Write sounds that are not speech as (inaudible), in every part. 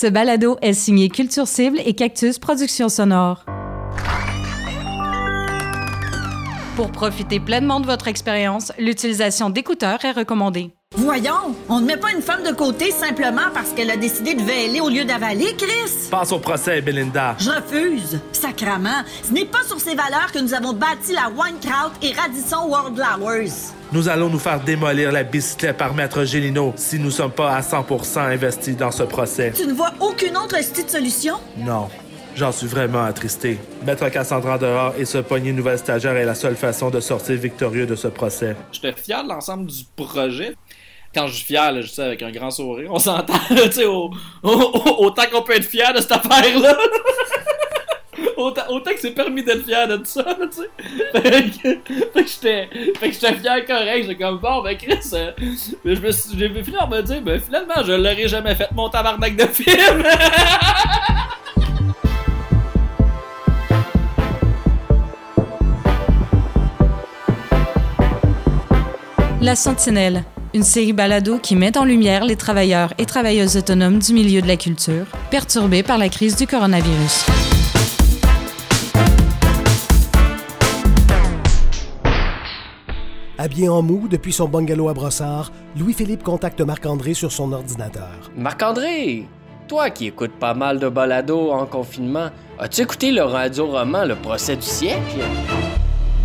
Ce balado est signé Culture Cible et Cactus Productions Sonores. Pour profiter pleinement de votre expérience, l'utilisation d'écouteurs est recommandée. Voyons, on ne met pas une femme de côté simplement parce qu'elle a décidé de véler au lieu d'avaler, Chris. Passe au procès, Belinda. Je refuse. Sacrement, ce n'est pas sur ces valeurs que nous avons bâti la Winekraut et Radisson World Flowers. Nous allons nous faire démolir la bicyclette par Maître Gélino si nous ne sommes pas à 100% investis dans ce procès. Tu ne vois aucune autre petite solution? Non. J'en suis vraiment attristé. Mettre Cassandra dehors et se pogner une nouvelle stagiaire est la seule façon de sortir victorieux de ce procès. J'étais fier de l'ensemble du projet. Quand je suis fier, là, je sais, avec un grand sourire, on s'entend, tu sais, au- au- autant qu'on peut être fier de cette affaire-là. (laughs) autant, autant que c'est permis d'être fier de ça, tu sais. Fait que, j'étais, fait que j'étais fier correct, j'étais comme, bon, ben Chris, euh, je j'ai fini par me dire, ben finalement, je l'aurais jamais fait, mon tabarnak de film. La Sentinelle, une série balado qui met en lumière les travailleurs et travailleuses autonomes du milieu de la culture, perturbés par la crise du coronavirus. Habillé en mou depuis son bungalow à Brossard, Louis-Philippe contacte Marc-André sur son ordinateur. Marc-André, toi qui écoutes pas mal de balado en confinement, as-tu écouté le radio-roman Le procès du siècle?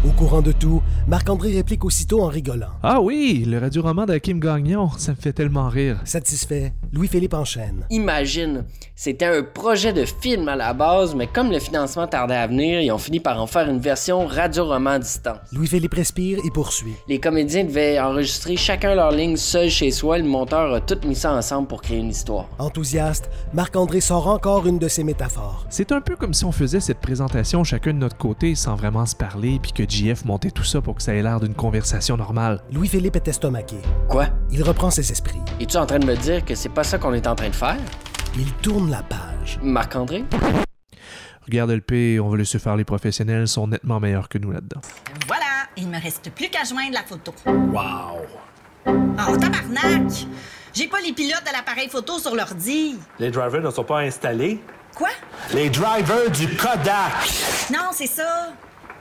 Au courant de tout, Marc-André réplique aussitôt en rigolant. Ah oui, le radio-roman de Kim Gagnon, ça me fait tellement rire. Satisfait, Louis-Philippe enchaîne. Imagine, c'était un projet de film à la base, mais comme le financement tardait à venir, ils ont fini par en faire une version radio-roman à distance. Louis-Philippe respire et poursuit. Les comédiens devaient enregistrer chacun leur ligne seul chez soi, le monteur a tout mis ça ensemble pour créer une histoire. Enthousiaste, Marc-André sort encore une de ses métaphores. C'est un peu comme si on faisait cette présentation chacun de notre côté sans vraiment se parler, puis que JF montait tout ça pour que ça ait l'air d'une conversation normale. Louis-Philippe est estomaqué. Quoi? Il reprend ses esprits. Es-tu en train de me dire que c'est pas ça qu'on est en train de faire? Il tourne la page. Marc-André? Regarde LP, on va laisser faire les professionnels, sont nettement meilleurs que nous là-dedans. Voilà, il me reste plus qu'à joindre la photo. Wow. Oh, tabarnak! J'ai pas les pilotes de l'appareil photo sur l'ordi. Les drivers ne sont pas installés. Quoi? Les drivers du Kodak. Non, c'est ça.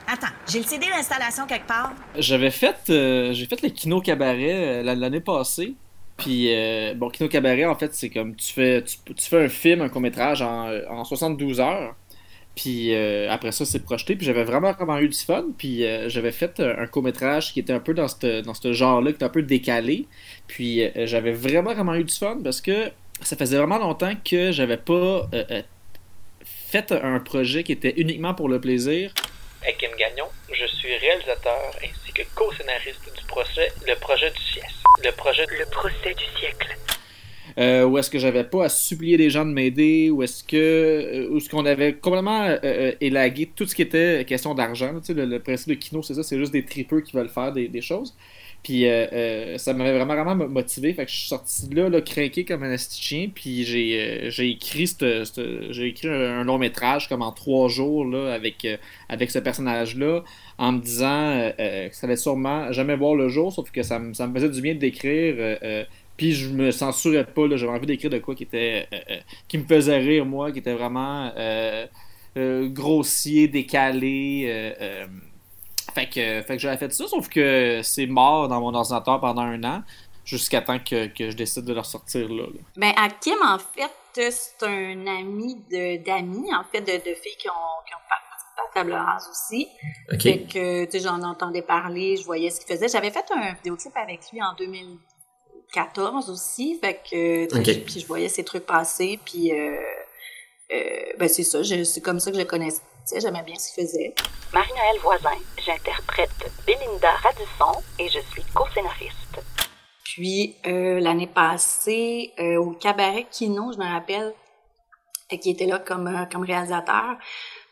Attends, j'ai le CD d'installation quelque part? J'avais fait, euh, j'ai fait le Kino Cabaret euh, l'an- l'année passée. Puis, euh, bon, Kino Cabaret, en fait, c'est comme tu fais, tu, fais un film, un court-métrage en, euh, en 72 heures. Puis euh, après ça, c'est projeté. Puis j'avais vraiment, vraiment eu du fun. Puis euh, j'avais fait euh, un court-métrage qui était un peu dans ce dans genre-là, qui était un peu décalé. Puis euh, j'avais vraiment, vraiment eu du fun parce que ça faisait vraiment longtemps que j'avais pas euh, euh, fait un projet qui était uniquement pour le plaisir. Kim Gagnon, je suis réalisateur ainsi que co-scénariste du projet Le projet du siècle. Le projet Le procès du siècle. euh, où est-ce que j'avais pas à supplier les gens de m'aider, où est-ce que euh, où est-ce qu'on avait complètement euh, euh, élagué tout ce qui était question d'argent. Tu sais, le, le principe de Kino, c'est ça, c'est juste des tripeux qui veulent faire des, des choses. Puis euh, euh, ça m'avait vraiment, vraiment mo- motivé. Fait que je suis sorti de là, là craqué comme un asti de chien. Puis j'ai euh, j'ai écrit, c'te- c'te- j'ai écrit un, long métrage comme en trois jours là, avec, euh, avec ce personnage-là en me disant euh, que ça allait sûrement jamais voir le jour, sauf que ça, me- ça me faisait du bien d'écrire. euh, euh, puis je me censurais pas, là, j'avais envie d'écrire de quoi qui était qui me faisait rire, moi, qui était vraiment grossier, décalé. Fait que, fait que j'avais fait ça, sauf que c'est mort dans mon ordinateur pendant un an, jusqu'à temps que, que je décide de le ressortir là. là. Ben, Hakim, en fait, c'est un ami de- d'amis, en fait, de, de filles qui ont, qui ont participé à Table Rase aussi. Fait que, tu sais, j'en entendais parler, je voyais ce qu'il faisait. J'avais fait un vidéoclip avec lui en 2014 aussi, fait que, puis je voyais ses trucs passer, puis, euh, ben, c'est ça, c'est comme ça que je connaissais, j'aimais bien ce qu'il faisait. Marie-Noël Voisin, j'interprète Belinda Radisson et je suis co-scénariste. Puis euh, l'année passée, euh, au cabaret Kino, je me rappelle, euh, qui était là comme, euh, comme réalisateur.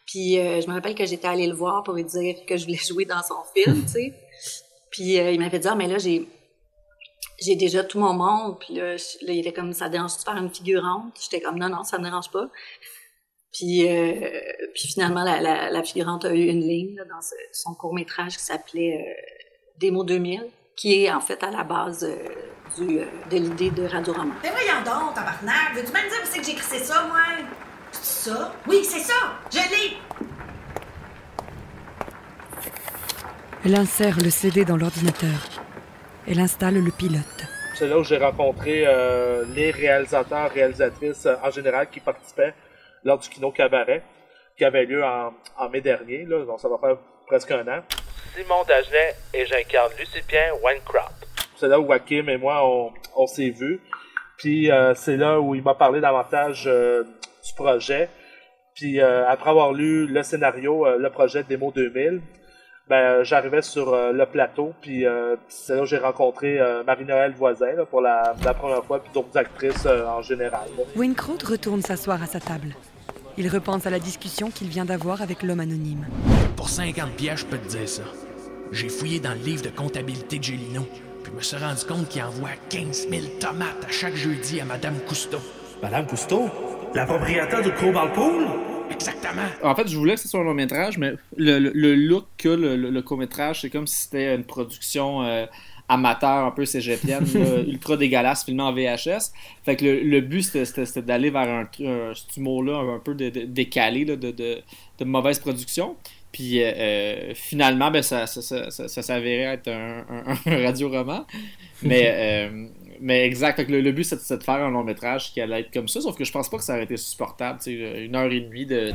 Puis euh, je me rappelle que j'étais allée le voir pour lui dire que je voulais (laughs) jouer dans son film, tu sais. Puis euh, il m'avait dit, ah, mais là, j'ai j'ai déjà tout mon monde. Puis là, je- là, il était comme, ça dérange de faire une figurante? J'étais comme, non, non, ça me dérange pas. Puis, euh, puis finalement, la, la, la figurante a eu une ligne là, dans ce- son court-métrage qui s'appelait euh, Démo 2000. qui est en fait à la base euh, du, euh, de l'idée de Radio Roman. Mais voyons donc, tabarnak. Veux-tu même dire c'est que j'ai écrit ça, moi? C'est ça? Oui, c'est ça! Je l'ai! Elle insère le CD dans l'ordinateur. Elle installe le pilote. C'est là où j'ai rencontré euh, les réalisateurs, réalisatrices euh, en général qui participaient lors du Kino Cabaret, qui avait lieu en, en mai dernier, là, donc ça va faire presque un an. Simon Dagenet et j'incarne Lucipien Winecraft. C'est là où Hakim et moi, on, on s'est vus. Puis euh, c'est là où il m'a parlé davantage euh, du projet. Puis euh, après avoir lu le scénario, euh, le projet Démo 2000, ben, euh, j'arrivais sur euh, le plateau, puis euh, c'est là où j'ai rencontré euh, Marie-Noël Voisin là, pour la, la première fois, puis d'autres actrices euh, en général. là. Winkraut retourne s'asseoir à sa table. Il repense à la discussion qu'il vient d'avoir avec l'homme anonyme. Pour 50 pièces, je peux te dire ça. J'ai fouillé dans le livre de comptabilité de Gélino, puis je me suis rendu compte qu'il envoie 15 000 tomates à chaque jeudi à Madame Cousteau. Madame Cousteau? La propriétaire du Crowball Pool? Exactement. En fait, je voulais que ce soit un long métrage, mais le, le- le look que le, court métrage, c'est comme si c'était une production euh, amateur, un peu cégepienne, (laughs) ultra dégueulasse, filmée en VHS. Fait que le, but, c'était- d'aller vers un, un, cet humour-là un peu de- de- décalé, là, de, de, de mauvaise production. Puis euh, euh, finalement, ben, ça, ça, ça, ça- ça s'avérait être un, un- (laughs) un radio-roman. Mais, euh, (laughs) mais exact, Fait que le, le but, c'était de faire un long métrage qui allait être comme ça, sauf que je pense pas que ça aurait été supportable. tu sais, Une heure et demie de,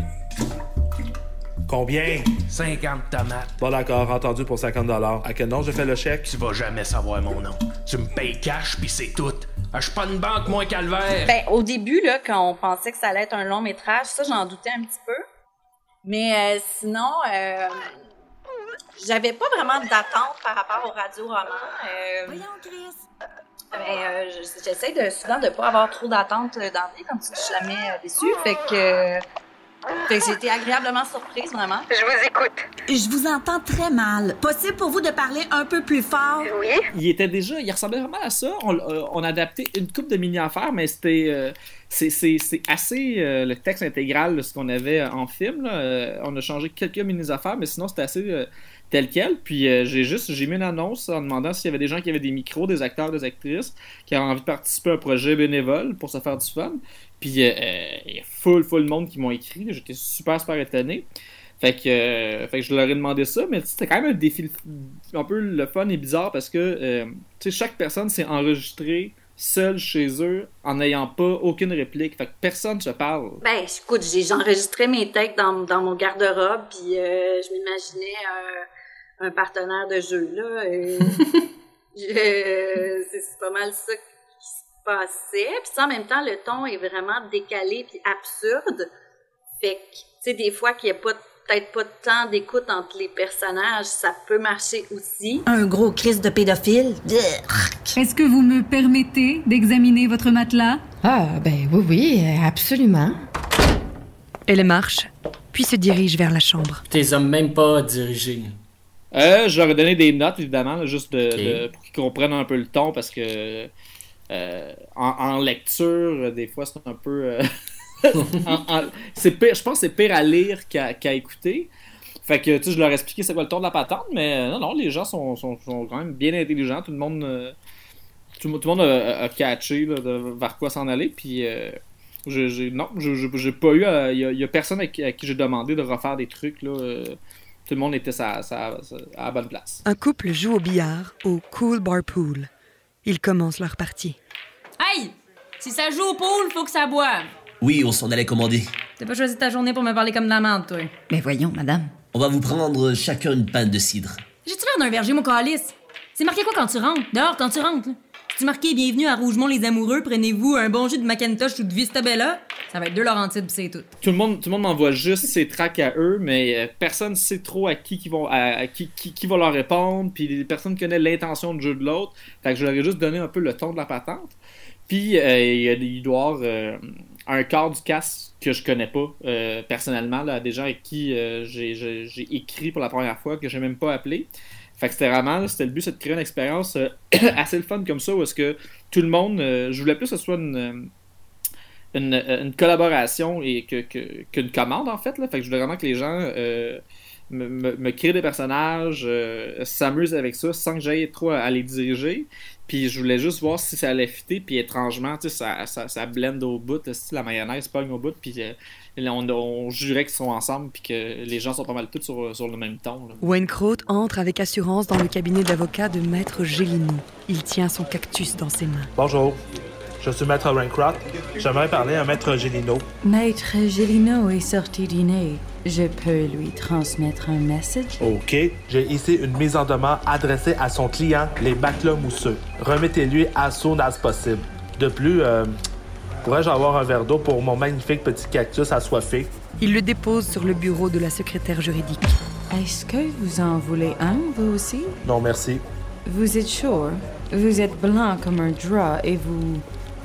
Combien? 50 tomates. Bon d'accord, entendu pour 50 À quel nom je fais le chèque? Tu vas jamais savoir mon nom. Tu me payes cash, puis c'est tout. Ah, Je suis pas une banque, moi, calvaire. Ben, au début, là, quand on pensait que ça allait être un long métrage, ça, j'en doutais un petit peu. Mais euh, sinon, euh, j'avais pas vraiment d'attente par rapport au radio-roman. Euh, Voyons, Chris. Mais euh, je- j'essaie de, souvent de pas avoir trop d'attentes euh, vie, comme ça je suis jamais euh, déçue. Fait que, euh, fait que j'ai été agréablement surprise, vraiment. Je vous écoute. Je vous entends très mal. Possible pour vous de parler un peu plus fort? Oui? il était déjà, il ressemblait vraiment à ça. On, euh, on a adapté une coupe de mini-affaires, mais c'était, euh, c'est, assez euh, le texte intégral de ce qu'on avait en film. là. Euh, on a changé quelques mini-affaires, mais sinon c'était assez euh, tel quel. Puis euh, j'ai juste, j'ai mis une annonce en demandant s'il y avait des gens qui avaient des micros, des acteurs, des actrices, qui avaient envie de participer à un projet bénévole pour se faire du fun. Puis euh, euh, il y a full, full monde qui m'ont écrit. J'étais super, super étonné. Fait que, euh, fait que je leur ai demandé ça, mais c'était quand même un défi un peu le fun et bizarre parce que euh, chaque personne s'est enregistrée seule chez eux en n'ayant pas aucune réplique. Fait que personne se parle. Ben, écoute, j'ai enregistré mes takes dans, dans mon garde-robe, puis euh, je m'imaginais un, un partenaire de jeu, là. et (laughs) je- c'est pas mal ça qui se passait. Puis ça, en même temps, le ton est vraiment décalé puis absurde. Fait que, tu sais, des fois qu'il n'y a pas peut-être pas de temps d'écoute entre les personnages, ça peut marcher aussi. Un gros Chris de pédophile? Est-ce que vous me permettez d'examiner votre matelas? Ah, ben oui, oui, absolument. Elle marche, puis se dirige vers la chambre. T'es hommes même pas dirigé. Euh, je leur ai donné des notes, évidemment, là, juste de, pour qu'ils comprennent un peu le ton, parce que euh, en, en lecture, des fois, c'est un peu... euh, (laughs) en- pire- je pense que c'est pire à lire qu'à écouter. Fait que, tu sais, je leur ai expliqué c'est quoi le ton de la patente, mais euh, non, non, les gens sont, sont, sont quand même bien intelligents. Tout le monde, tout, le- tout le monde a, a catché là, de- vers quoi s'en aller. Puis, euh, je- j'ai- non, j'ai pas eu. Il y, a personne à qui, qui j'ai demandé de refaire des trucs. Là, tout le monde était sa- sa- sa- à la bonne place. Un couple joue au billard au Cool Bar Pool. Ils commencent leur partie. Hey! Si ça joue au pool, faut que ça boive. Oui, on s'en allait commander. T'as pas choisi ta journée pour me parler comme de la menthe, toi. Mais voyons, madame. On va vous prendre chacun une pinte de cidre. J'ai-tu l'air d'un verger, mon calice? C'est marqué quoi quand tu rentres? Dehors, quand tu rentres, C'est marqué Bienvenue à Rougemont les amoureux, prenez-vous un bon jus de Macintosh ou de Vista Bella? Ça va être deux Laurentides, pis c'est tout. Tout le monde, tout le monde m'envoie juste ses tracks à eux, mais euh, personne ne sait trop à qui qui vont, à, qui, qui, qui va leur répondre, puis les personnes connaissent l'intention de jeu de l'autre. Fait je leur ai juste donné un peu le ton de la patente. Puis euh, il doit avoir euh, un quart du cast que je connais pas euh, personnellement, là, des gens avec qui euh, j'ai écrit pour la première fois, que j'ai même pas appelé. Fait que c'était vraiment, c'était le but, c'est de créer une expérience euh, (clears throat) assez fun comme ça, où est-ce que tout le monde, euh, je voulais plus que ce soit une, euh, une, collaboration et que, que- qu'une commande en fait. Là. Fait que je voulais vraiment que les gens me, me, créer des personnages, euh, s'amuse avec ça sans que j'aille trop à, les diriger. Puis je voulais juste voir si ça allait fitter. Puis étrangement, tu sais, ça, ça, ça blende au bout. Si la mayonnaise pogne au bout. Puis on, on jurait qu'ils sont ensemble. Puis que les gens sont pas mal tous sur, sur le même ton. là. Wayne-Kraut entre avec assurance dans le cabinet d'avocat de Maître Gélino. Il tient son cactus dans ses mains. Bonjour, je suis Maître Rancroft. J'aimerais parler à Maître Gélino. Maître Gélino est sorti dîner. Je peux lui transmettre un message? OK. J'ai ici une mise en demeure adressée à son client, les matelas mousseux. Remettez-lui as soon as possible. De plus, euh, pourrais-je avoir un verre d'eau pour mon magnifique petit cactus assoiffé? Il le dépose sur le bureau de la secrétaire juridique. Est-ce que vous en voulez un, vous aussi? Non, merci. Vous êtes chaud. Vous êtes blanc comme un drap et vous.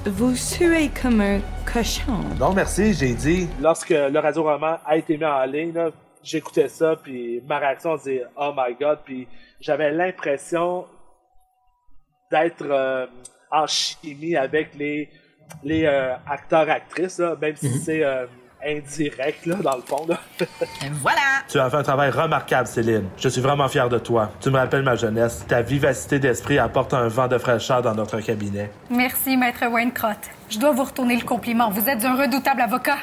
Vous suez comme un cochon. Non, merci, j'ai dit. Lorsque le radio-roman a été mis en ligne, là, j'écoutais ça, puis ma réaction, c'est « Oh my God », puis j'avais l'impression d'être euh, en chimie avec les, les euh, acteurs-actrices, là, même si c'est euh, indirect, là, dans le fond. Là. (laughs) Voilà! Tu as fait un travail remarquable, Céline. Je suis vraiment fier de toi. Tu me rappelles ma jeunesse. Ta vivacité d'esprit apporte un vent de fraîcheur dans notre cabinet. Merci, Maître Waincrott. Je dois vous retourner le compliment. Vous êtes un redoutable avocat.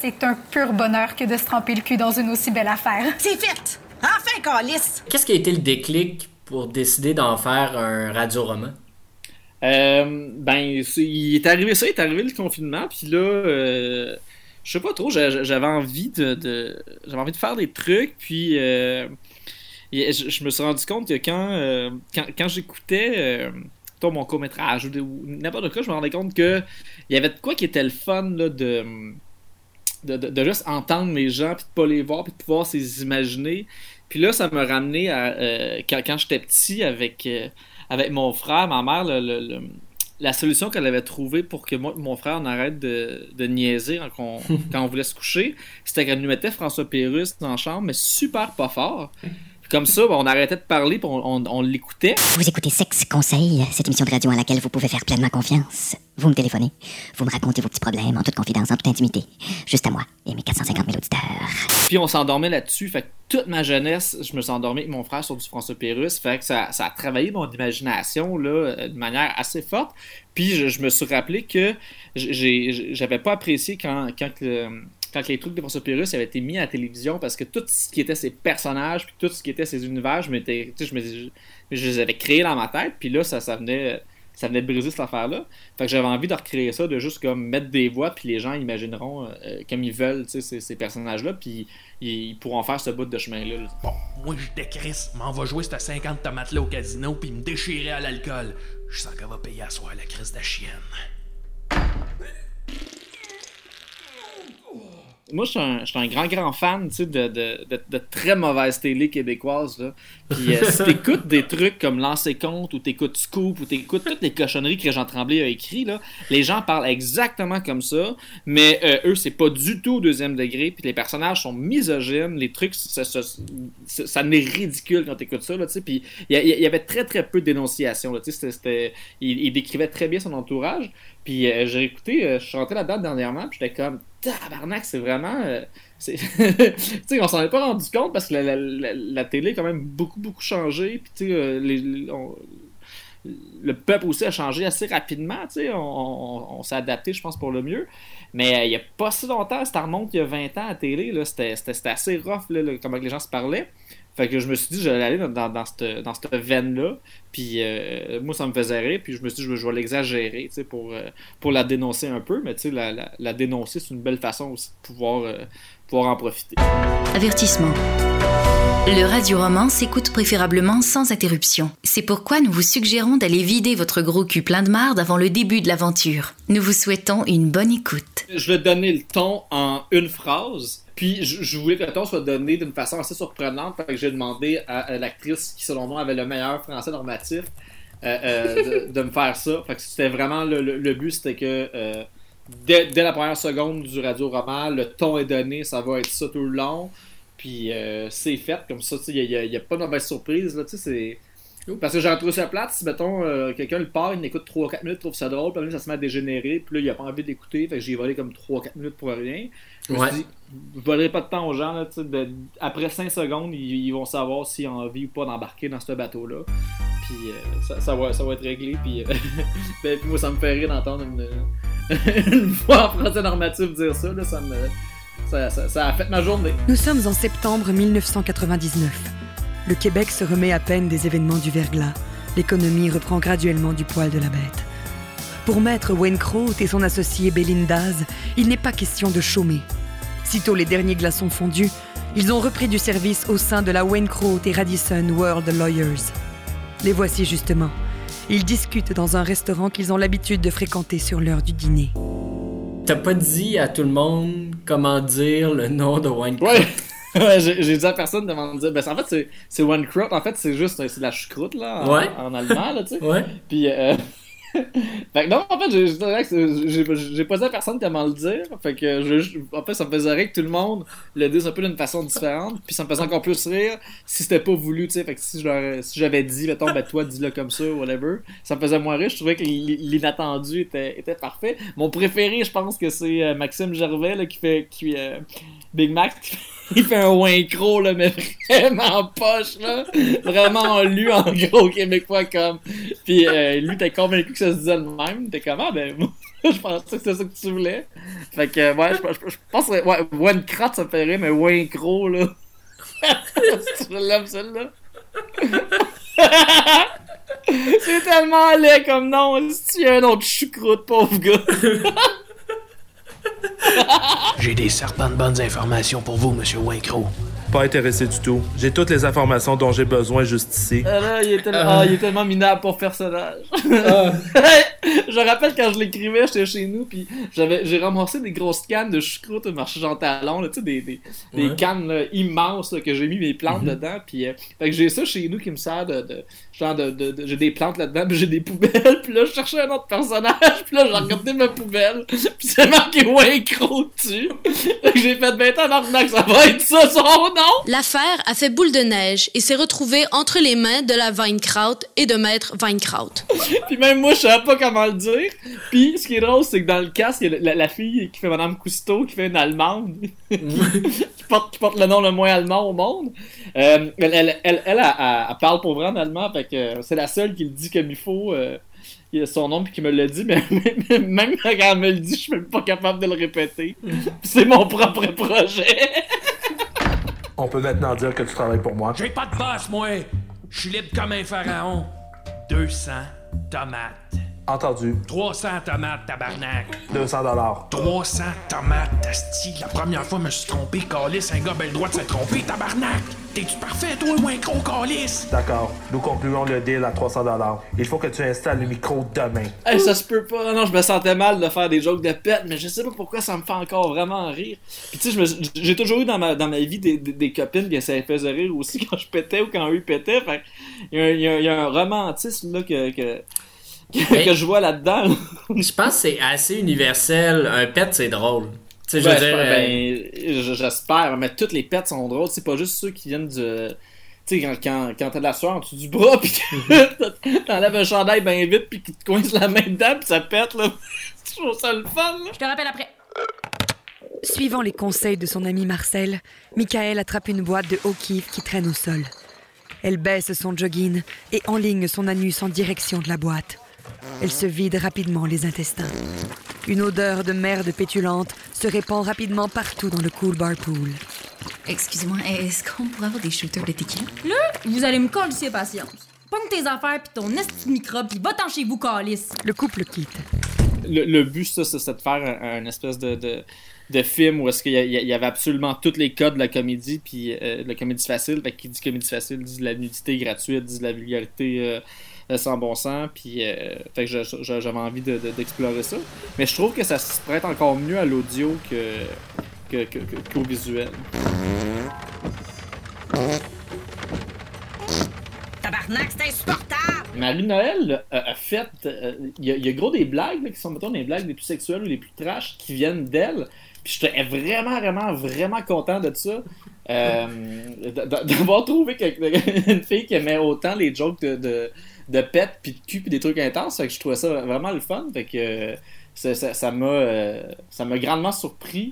C'est un pur bonheur que de se tremper le cul dans une aussi belle affaire. (laughs) C'est fait! Enfin, Calis! Qu'est-ce qui a été le déclic pour décider d'en faire un radio-roman? Euh, ben, il est arrivé ça, il est arrivé le confinement, puis là, euh, je sais pas trop, j'a- j'avais envie de, j'avais envie de faire des trucs, puis euh, je, me suis rendu compte que quand, quand, quand j'écoutais mon court métrage ou, n'importe quoi, je me rendais compte que il y avait de quoi qui était le fun là, de, de, de- juste entendre les gens, puis de pas les voir, puis de pouvoir s'y imaginer. Puis là, ça m'a ramené à quand, j'étais petit avec, avec mon frère, ma mère, le- le- le- la solution qu'elle avait trouvée pour que moi et mon frère on arrête de, de niaiser quand on, (laughs) quand on voulait se coucher, c'était qu'elle nous mettait François Pérusse dans la chambre, mais super pas fort. (laughs) Comme ça, ben, on arrêtait de parler, puis on, on- on l'écoutait. Vous écoutez Sexe Conseil, cette émission de radio à laquelle vous pouvez faire pleinement confiance. Vous me téléphonez, vous me racontez vos petits problèmes en toute confidence, en toute intimité. Juste à moi et mes 450 000 auditeurs. Puis on s'endormait là-dessus. Fait que toute ma jeunesse, je me suis endormi avec mon frère sur du François Pérusse. Fait que ça, ça a travaillé mon imagination là, euh, de manière assez forte. Puis je, je me suis rappelé que j'avais pas apprécié quand, quand, le- quand les trucs de Pérusse avaient été mis à la télévision parce que tout ce qui était ses personnages, puis tout ce qui était ses univers, je, je, me, les avais créés dans ma tête. Puis là, ça, venait ça venait de briser cette affaire-là. Fait que j'avais envie de recréer ça, de juste comme mettre des voix, puis les gens imagineront euh, comme ils veulent ces, personnages-là, puis ils, pourront faire ce bout de chemin-là. là. Bon, moi je décrisse, m'en va jouer cette 50 tomates-là au casino puis me déchirer à l'alcool. Je sens qu'elle va payer à soir la crise de la chienne. Moi, je suis un, je suis un grand, grand fan de, de, de, de très mauvaise télé québécoise. Là. Puis euh, si (laughs) t'écoutes des trucs comme Lancer Compte, ou t'écoutes Scoop, ou t'écoutes toutes les cochonneries que Jean Tremblay a écrit, là, les gens parlent exactement comme ça, mais euh, eux, c'est pas du tout au deuxième degré, puis les personnages sont misogynes, les trucs, ça, ça, ça, ça n'est ridicule quand t'écoutes ça, là, puis il y, avait très, très peu de dénonciation, là, tu sais, c'était- c'était- il, il décrivait très bien son entourage, puis euh, j'ai écouté, je suis rentré là-dedans dernièrement, puis j'étais comme, tabarnak, c'est vraiment... euh, (laughs) tu sais, on s'en est pas rendu compte parce que la, télé a quand même beaucoup, beaucoup changé. Puis, tu sais, euh, le peuple aussi a changé assez rapidement. Tu sais, on, s'est adapté, je pense, pour le mieux. Mais euh, il y a pas si longtemps, ça remonte il y a 20 ans à la télé, c'était, assez rough, le- comment les gens se parlaient. Fait que je me suis dit, j'allais aller dans, cette, dans cette veine-là. Puis euh, moi, ça me faisait rire. Puis je me suis dit, je vais, l'exagérer pour, euh, pour la dénoncer un peu. Mais la, la, la dénoncer, c'est une belle façon aussi de pouvoir, euh, pouvoir en profiter. Avertissement. Le radio-roman s'écoute préférablement sans interruption. C'est pourquoi nous vous suggérons d'aller vider votre gros cul plein de marde avant le début de l'aventure. Nous vous souhaitons une bonne écoute. Je vais donner le ton en une phrase. Puis je, je voulais que le ton soit donné d'une façon assez surprenante. Fait que j'ai demandé à, à l'actrice qui, selon moi, avait le meilleur français normatif euh, euh, de, (laughs) de me faire ça. Fait que c'était vraiment le, le- le but, c'était que euh, dès, dès la première seconde du radio-roman, le ton est donné, ça va être ça tout le long. Puis euh, c'est fait comme ça, il n'y a, y a pas de mauvaise surprise. Là, c'est, Parce que j'aurais trouvé ça plate si, mettons, euh, quelqu'un le part, il écoute 3-4 minutes, trouve ça drôle, puis après, ça se met à dégénérer, puis là, il a pas envie d'écouter, fait que j'ai volé comme 3-4 minutes pour rien. Je me suis dit, je volerai pas de temps aux gens, là, de- après 5 secondes, ils, ils vont savoir s'ils ont envie ou pas d'embarquer dans ce bateau-là. Puis euh, ça, ça va, ça va être réglé, puis, (laughs) ben, puis moi, ça me fait rire d'entendre une, (laughs) une voix en français normatif dire ça, là, ça me. Ça, a fait ma journée. Nous sommes en septembre 1999. Le Québec se remet à peine des événements du verglas. L'économie reprend graduellement du poil de la bête. Pour maître Wayne Croat et son associé Belindaz, il n'est pas question de chômer. Sitôt les derniers glaçons fondus, ils ont repris du service au sein de la Wayne Croat et Radisson World Lawyers. Les voici justement. Ils discutent dans un restaurant qu'ils ont l'habitude de fréquenter sur l'heure du dîner. T'as pas dit à tout le monde comment dire le nom de Wine Ouais. (laughs) Ouais, j'ai dit à personne de m'en dire. Ben, en fait, c'est- croûte. En fait, c'est juste c'est de la choucroute, là, en, Ouais. en allemand, là, tu sais. Ouais. Puis, euh... (laughs) fait que non, en fait, j'ai- pas dit à personne comment le dire. Fait que, en fait, ça me faisait rire que tout le monde le dise un peu d'une façon différente. Puis, ça me faisait encore plus rire si c'était pas voulu, tu sais. Fait que si j'avais dit, mettons, ben, toi, dis-le comme ça, whatever, ça me faisait moins rire. Je trouvais que l'inattendu était, était parfait. Mon préféré, je pense que c'est euh, Maxime Gervais, qui fait. Qui, euh, Big Mac, (laughs) il fait un wincro, là, mais vraiment poche, là. Vraiment lu en gros québécois, comme. Puis euh, lui, t'es convaincu que ça se disait le même. T'es comme, ah, ben, (laughs) moi, je pensais que c'était ça que tu voulais. Fait que, ouais, je, je- je pense que, ouais, one crot, ça fait rire, mais wincro, là. (laughs) tu l'aimes, celle-là? C'est tellement laid comme nom. Si tu un autre choucroute, pauvre gars. (laughs) J'ai des certaines bonnes informations pour vous, Monsieur Wincrow. Pas intéressé du tout. J'ai toutes les informations dont j'ai besoin juste ici. Ah là, il est tellement, Ah. ah, il est tellement minable pour personnage. (laughs) (laughs) je rappelle quand je l'écrivais, j'étais chez nous, puis j'avais, j'ai ramassé des grosses cannes de choucroute au marché Jean Talon, là, tu sais, des, des, cannes là, immenses là, que j'ai mis mes plantes Mhm. dedans, puis euh, fait que j'ai ça chez nous qui me sert de, de genre de, de- de- j'ai des plantes là-dedans, puis j'ai des poubelles, (laughs) puis là je cherchais un autre personnage, (laughs) puis là j'ai regardé ma poubelle, puis c'est marqué Wincro dessus. Fait que j'ai fait 20 ans d'arnaque, ça va être ça son nom. L'affaire a fait boule de neige et s'est retrouvée entre les mains de la Weinkraut et de Maître Weinkraut. Puis même moi, je savais pas comment le dire. Puis ce qui est drôle, c'est que dans le casque, il y a la, la fille qui fait Madame Cousteau, qui fait une Allemande, (laughs) qui, porte, qui porte le nom le moins allemand au monde. Euh, elle, elle, elle, elle, elle, elle- elle parle pour vrai en allemand, fait que c'est la seule qui le dit comme il faut. euh, il a son nom puis qui me l'a dit, (laughs) mais, même quand elle me le dit, je suis même pas capable de le répéter. (laughs) C'est mon propre projet. On peut maintenant dire que tu travailles pour moi. J'ai pas de boss, moi. Je suis libre comme un pharaon. 200 tomates. Entendu. 300 tomates, tabarnak. 200 dollars. 300 tomates, asti. La première fois, je me suis trompé, calice. Un gars a le droit de se tromper, tabarnak. T'es-tu parfait, toi, ou un gros calice? D'accord. Nous concluons le deal à 300 dollars. Il faut que tu installes le micro demain. Hey, ça se peut pas. Non, je me sentais mal de faire des jokes de pète, mais je sais pas pourquoi ça me fait encore vraiment rire. Puis tu sais, je me- j'ai toujours eu dans ma, dans ma vie des, des, des copines que ça les faisait rire aussi (laughs) quand je pétais ou quand eux pétaient. Fait il y, a un- il y a un- il y a un romantisme là que, que, que, que je vois là-dedans. là. Je pense que c'est assez universel. Un pet, c'est drôle. Tu sais, je Ben, veux dire. j'espère- euh, ben, j'espère, mais toutes les pets sont drôles. C'est pas juste ceux qui viennent du. Tu sais, quand, quand, quand t'as de la sueur en dessous du bras, pis que (laughs) t'enlèves un chandail bien vite, pis qu'il te coince la main dedans, pis ça pète, là. (laughs) Je trouve ça le fun, là. Je te rappelle après. Suivant les conseils de son ami Marcel, Michael attrape une boîte de O'Keeffe qui traîne au sol. Elle baisse son jogging et enligne son anus en direction de la boîte. Elle se vide rapidement les intestins. Une odeur de merde pétulante se répand rapidement partout dans le cool bar pool. Excusez-moi, est-ce qu'on pourrait avoir des shooters de tequila? Là, vous allez me coller patience. Pogne tes affaires pis ton esti de microbe pis va-t'en chez vous, calice. Le couple quitte. le, le but, ça, c'est c'est de faire un, un espèce de, de, de film où est-ce qu'il y, a- il y avait absolument tous les codes de la comédie, puis euh, de la comédie facile. Fait qui dit comédie facile dit de la nudité gratuite, dit de la vulgarité euh, sans bon sens, puis euh, fait que j'avais envie de- de- d'explorer ça. Mais je trouve que ça se prête encore mieux à l'audio que, que, que- que- qu'au visuel. Tabarnak, c'est insupportable! Marie-Noël a, a fait. euh, Il y, a- il y a gros des blagues là, qui sont, mettons, les blagues les plus sexuelles ou les plus trash qui viennent d'elle. Puis j'étais vraiment, vraiment, vraiment content de ça. euh, d'avoir trouvé une fille qui aimait autant les jokes de, de, de pet puis de cul puis des trucs intenses. Fait que je trouvais ça vraiment le fun. Fait que ça, ça, ça m'a euh, ça m'a grandement surpris.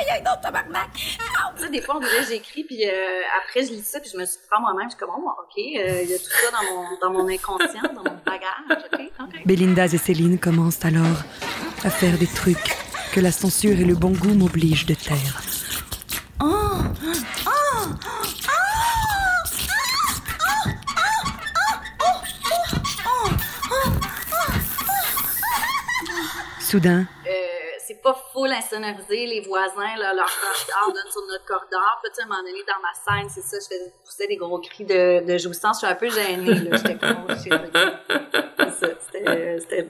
Il y a un autre tabarnak! Tu sais, des fois, on dirait, j'écris, puis euh, après, je lis ça, puis je me suis prends moi-même, je suis comme, oh, OK, euh, il y a tout ça dans mon, dans mon inconscient, dans mon bagage, OK, OK. Belindas et Céline commencent alors à faire des trucs que la censure et le bon goût m'obligent de taire. Oh! Oh! Soudain, Euh, c'est pas full insonorisé, les voisins, là, leur corridor donne sur notre corridor. Puis, tu sais, à un moment donné, dans ma scène, c'est ça, je faisais pousser des gros cris de, de jouissance. Je suis un peu gênée, là. J'étais comme, oh, ça,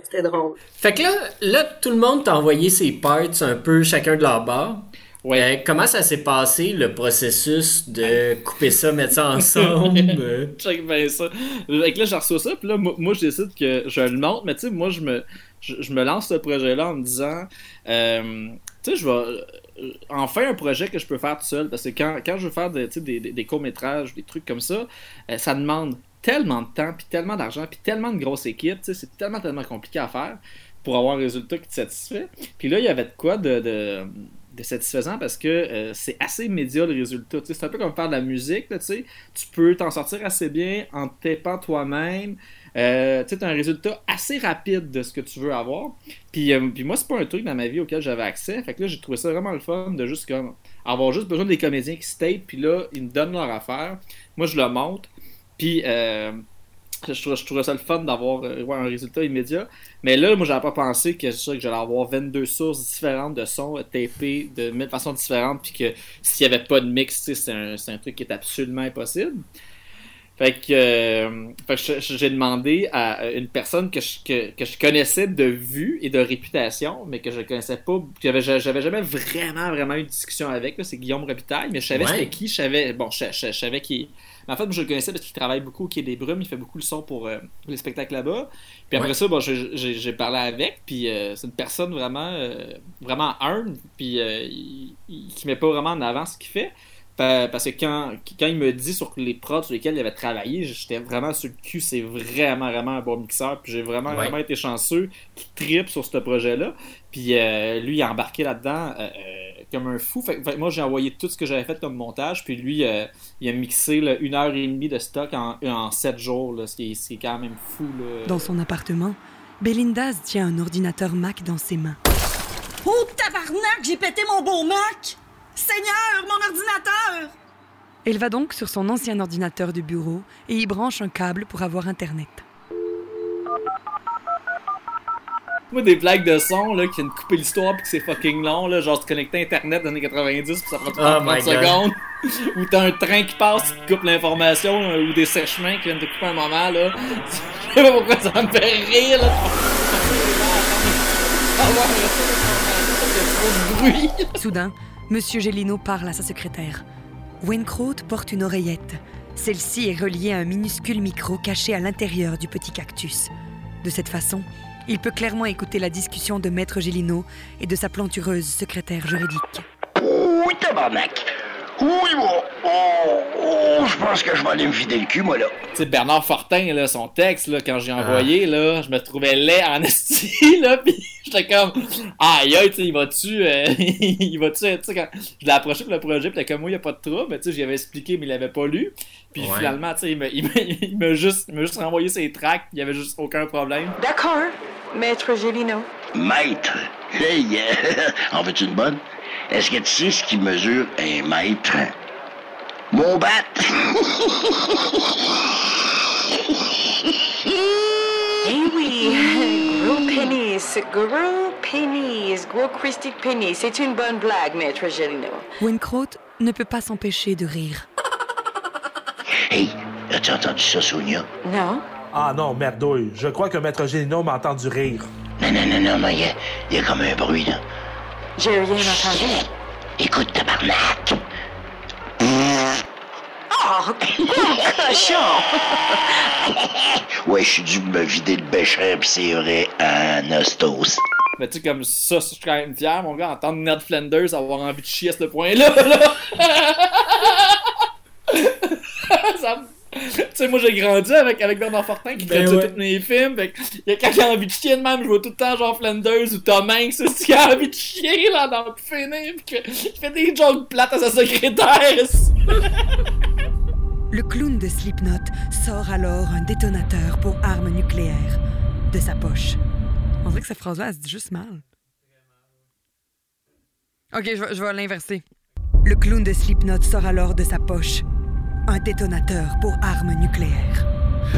c'était- drôle. Fait que là, là, tout le monde t'a envoyé ses parts un peu chacun de leur bord. Ouais. comment ça s'est passé, le processus de couper ça, mettre ça ensemble? euh? (laughs) Check bien ça. Fait que là, je reçois ça, puis là, moi, moi, je décide que je le monte, mais tu sais, moi, je me, je, me lance ce projet-là en me disant, euh, tu sais, je vais. euh, Enfin, un projet que je peux faire tout seul, parce que quand, quand je veux faire des, des, des- courts-métrages, des trucs comme ça, euh, ça demande tellement de temps, puis tellement d'argent, puis tellement de grosses équipes, c'est tellement, tellement compliqué à faire pour avoir un résultat qui te satisfait. Puis là, il y avait de quoi de, satisfaisant parce que c'est assez média le résultat. C'est un peu comme faire de la musique, là, tu peux t'en sortir assez bien en tapant toi-même. Euh, un résultat assez rapide de ce que tu veux avoir. Puis, euh, puis moi, c'est pas un truc dans ma vie auquel j'avais accès. Fait que là, j'ai trouvé ça vraiment le fun de juste comme avoir juste besoin des comédiens qui se tapent, puis là, ils me donnent leur affaire. Moi, je le monte. Puis euh, je, trouvais, je ça le fun d'avoir euh, un résultat immédiat. Mais là, moi, j'avais pas pensé que, que j'allais avoir 22 sources différentes de sons tapés de mille façons différentes, puis que s'il n'y avait pas de mix, c'est un truc qui est absolument impossible. Fait que, euh, fait que j'ai demandé à une personne que je, que, que je connaissais de vue et de réputation, mais que je connaissais pas, que j'avais, j'avais jamais vraiment, vraiment eu de discussion avec, là, c'est Guillaume Robitaille, mais je savais Ouais. c'était qui, je savais, bon, je, je- je savais qui. Mais en fait, moi, je le connaissais parce qu'il travaille beaucoup au Quai des Brumes, il fait beaucoup le son pour euh, les spectacles là-bas. Puis après Ouais. ça, bon, j'ai, parlé avec, puis euh, c'est une personne vraiment, euh, vraiment humble, puis euh, il, il- qui met pas vraiment en avant ce qu'il fait. Pa- Parce que quand, quand il me dit sur les prods sur lesquels il avait travaillé, j'étais vraiment sur le cul. C'est vraiment, vraiment un bon mixeur. Puis j'ai vraiment, Ouais. vraiment été chanceux qu'il tripe sur ce projet-là. Puis euh, lui, il a embarqué là-dedans euh, euh, comme un fou. Fait, fait moi, j'ai envoyé tout ce que j'avais fait comme montage. Puis lui, euh, il a mixé là, une heure et demie de stock en, en sept jours. Là, ce, qui est, ce qui est quand même fou. Là. dans son appartement, Belindas tient un ordinateur Mac dans ses mains. Oh, tabarnak, j'ai pété mon beau Mac! Seigneur, mon ordinateur! Elle va donc sur son ancien ordinateur de bureau et y branche un câble pour avoir Internet. Moi, des blagues de son là, qui viennent couper l'histoire puis que c'est fucking long, là, genre se connecter à Internet dans les années 90 puis ça prend tout Oh 30 my God. secondes. (laughs) ou t'as un train qui passe qui te coupe l'information euh, ou des sèchements qui viennent te couper un moment, là. (laughs) Je sais pas pourquoi ça me fait rire, là. bruit. Soudain, Monsieur Gélino parle à sa secrétaire. Wenkraut porte une oreillette. Celle-ci est reliée à un minuscule micro caché à l'intérieur du petit cactus. De cette façon, il peut clairement écouter la discussion de Maître Gélino et de sa plantureuse secrétaire juridique. Oui, tabarnak. Oui, bon. Oh, oh, je pense que je vais aller me vider le cul, moi, là. Tu sais, Bernard Fortin, là, son texte, là, quand j'ai envoyé, là, je me trouvais laid en (laughs) esti, là, pis j'étais comme, aïe, aïe, tu sais, il va-tu, euh, (laughs) il va-tu, tu sais, quand je l'ai approché pour le projet, pis t'es comme, moi, il a pas de trouble, mais tu sais, j'y avais expliqué, mais il l'avait pas lu. Puis Ouais. finalement, tu sais, il m'a- (laughs) il m'a il juste, il m'a juste renvoyé ses tracks, il y avait juste aucun problème. D'accord, Maître Gélino. Maître. Hey, euh, en veux-tu une bonne? Est-ce que tu sais ce qui mesure un mètre? Mon bat! Eh oui, gros pénis, gros pénis, gros Christy pénis. C'est une bonne blague, Maître Gélino. Wenkraut ne peut pas s'empêcher de rire. Hey, as-tu entendu ça, Sonia? Non? Ah non, merdouille. Je crois que Maître Gélino m'a entendu rire. Non, non, non, non, mais il y a- il y, a comme un bruit, là. J'ai rien entendu. Écoute, tabarnak! Oh, cochon! Ouais, je suis dû me vider le béchin, pis c'est vrai, un hostos. Mais tu sais, comme ça, je suis quand même fier, mon gars, entendre Ned Flanders avoir envie de chier à ce point-là. Là. (laughs) ça me- Tu sais, moi j'ai grandi avec, avec Bernard Fortin qui Ben ouais. tous mes films. Fait que, il y a quand a envie de chier de même, je vois tout le temps genre Flanders ou Tom Hanks aussi, qui a envie de chier là dans le finir, pis que- il fait des jokes plates à sa secrétaire. (laughs) Le clown de Slipknot sort alors un détonateur pour armes nucléaires de sa poche. On dirait que cette phrase-là, elle se dit juste mal. Ok, je vais, je vais l'inverser. Le clown de Slipknot sort alors de sa poche un détonateur pour armes nucléaires.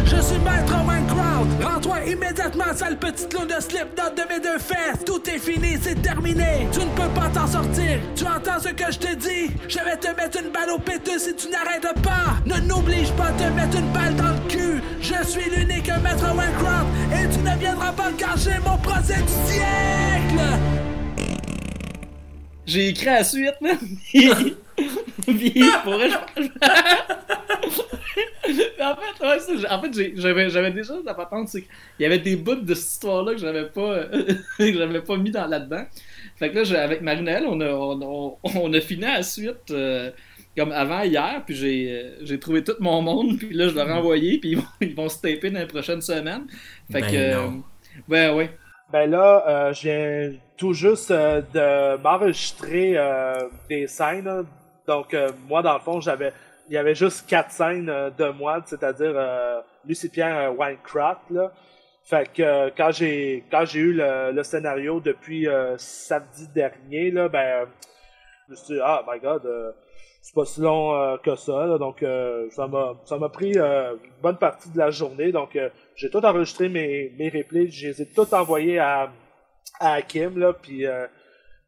Je suis maître Minecraft. Rends-toi immédiatement, sale petit clown de Slipknot de mes deux fesses. Tout est fini, c'est terminé. Tu ne peux pas t'en sortir. Tu entends ce que je te dis? Je vais te mettre une balle au pétus si tu n'arrêtes pas. Ne n'oblige pas de te mettre une balle dans le cul. Je suis l'unique maître Minecraft et tu ne viendras pas gâcher mon procès du siècle. J'ai écrit la suite, là. (laughs) (laughs) Puis, pour vrai, je- (laughs) Mais en fait, ouais, ça, j'ai- en fait, j'ai- j'avais, j'avais déjà la patente, c'est qu'il y avait des bouts de cette histoire-là que j'avais pas, (laughs) que j'avais pas mis dans, là-dedans. Fait que là, j'ai- avec Marinelle, on a, on, on- on a fini la suite euh, comme avant hier, puis j'ai, euh, j'ai trouvé tout mon monde, puis là, je leur ai envoyé, puis ils vont, ils vont se taper dans les prochaines semaines. Fait Ben que, euh, non. ouais, ouais. Ben là, euh, je viens tout juste euh, de m'enregistrer euh, des scènes. là. Donc, euh, moi, dans le fond, j'avais, il y avait juste quatre scènes euh, de moi, c'est-à-dire euh, Lucie Pierre euh, Winecraft. Là. Fait que quand j'ai quand j'ai eu le, scénario depuis samedi dernier, là, ben, je me suis dit, ah, my God, c'est pas si long que ça. donc, ça m'a ça m'a pris une bonne partie de la journée. Donc, j'ai tout enregistré mes, mes répliques. Je les ai toutes envoyées à, à là. Puis,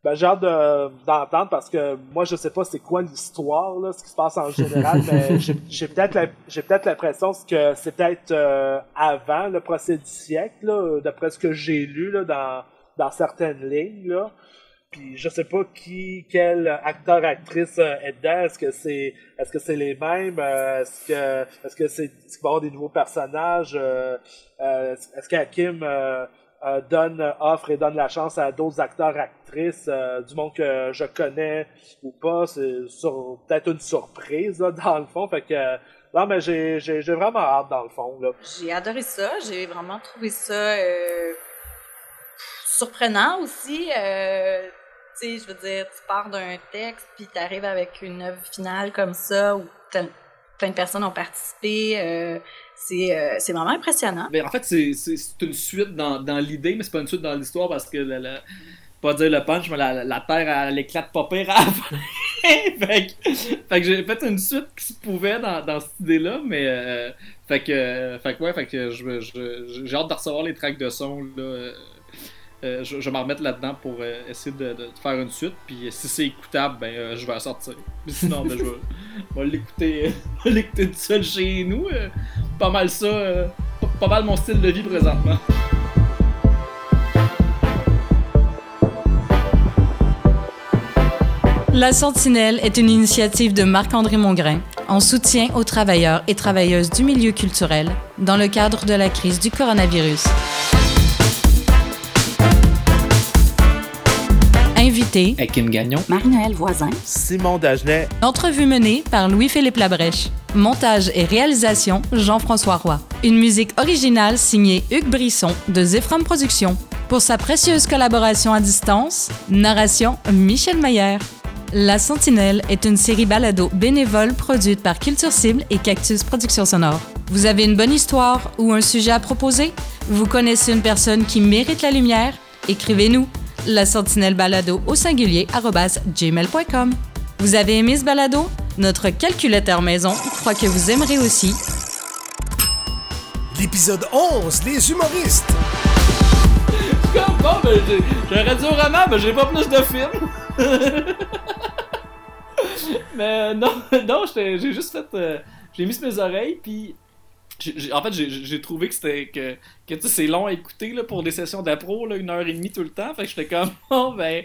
ben, j'ai hâte de- d'entendre parce que moi, je sais pas c'est quoi l'histoire, là, ce qui se passe en général, (laughs) mais j'ai peut-être j'ai peut-être l'impression que c'est peut-être euh, avant le procès du siècle, là, d'après ce que j'ai lu là, dans, dans certaines lignes. Là. Puis je sais pas qui, quel acteur, actrice euh, est dedans. Est-ce que c'est, est-ce que c'est les mêmes? Euh, Est-ce que, est-ce que c'est, est-ce qu'il va y avoir des nouveaux personnages? Euh, est-ce qu'Hakim euh, donne, offre et donne la chance à d'autres acteurs, actrices, euh, du monde que je connais ou pas? C'est peut-être une surprise, (laughs) dans le fond. Fait que, euh, non, mais j'ai, j'ai, vraiment hâte, dans le fond, là. J'ai adoré ça. J'ai vraiment trouvé ça surprenant aussi. Tu sais, je veux dire, tu pars d'un texte, puis tu arrives avec une œuvre finale comme ça, où plein de personnes ont participé. euh, c'est euh, c'est vraiment impressionnant. Ben, en fait, c'est, une suite dans, dans l'idée, mais c'est pas une suite dans l'histoire parce que, la, la- pas dire le punch, mais la, la Terre, elle éclate pas pire (laughs) fait, que, fait que j'ai fait une suite qui se pouvait dans, dans cette idée-là, mais. euh, fait que, fait que, ouais, fait que j'ai hâte de recevoir les tracks de son. Euh, euh, je, vais m'en remettre là-dedans pour euh, essayer de, faire une suite. Puis si c'est écoutable, ben euh, je vais la sortir. (laughs) Mais sinon, ben, je vais, l'écouter, euh, (laughs) tout seul chez nous. euh, pas mal ça, euh, pas, pas mal mon style de vie présentement. La Sentinelle est une initiative de Marc-André Mongrain en soutien aux travailleurs et travailleuses du milieu culturel dans le cadre de la crise du coronavirus. Invité, Kim Gagnon, Marie-Noël Voisin, Simon Dagenet, entrevue menée par Louis-Philippe Labrèche. Montage et réalisation Jean-François Roy. Une musique originale signée Hugues Brisson de Zephram Productions. Pour sa précieuse collaboration à distance, narration Michel Maillère. La Sentinelle est une série balado bénévole produite par Culture Cible et Cactus Productions Sonores. Vous avez une bonne histoire ou un sujet à proposer? Vous connaissez une personne qui mérite la lumière? Écrivez-nous la sentinelle balado au singulier gmail.com. Vous avez aimé ce balado? Notre calculateur maison croit que vous aimerez aussi. L'épisode 11, les humoristes. Comme bon, ben, j'ai- j'aurais dit au roman, mais j'ai pas plus de films. (laughs) mais non, (laughs) non, j'ai juste fait. euh, j'ai mis sur mes oreilles, puis. En fait, j'ai- trouvé que c'était. que, que c'est long à écouter là, pour des sessions d'appro, une heure et demie tout le temps. Fait que j'étais comme, (laughs) oh, ben.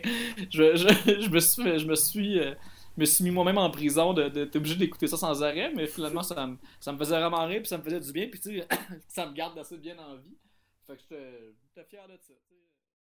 Je, je, je me suis. Je me suis euh, me suis mis moi-même en prison de, de, d'être obligé d'écouter ça sans arrêt, mais finalement ça me, ça me faisait vraiment rire, puis ça me faisait du bien, puis tu sais, (coughs) ça me garde assez bien en vie. Fait que j'étais fier de ça.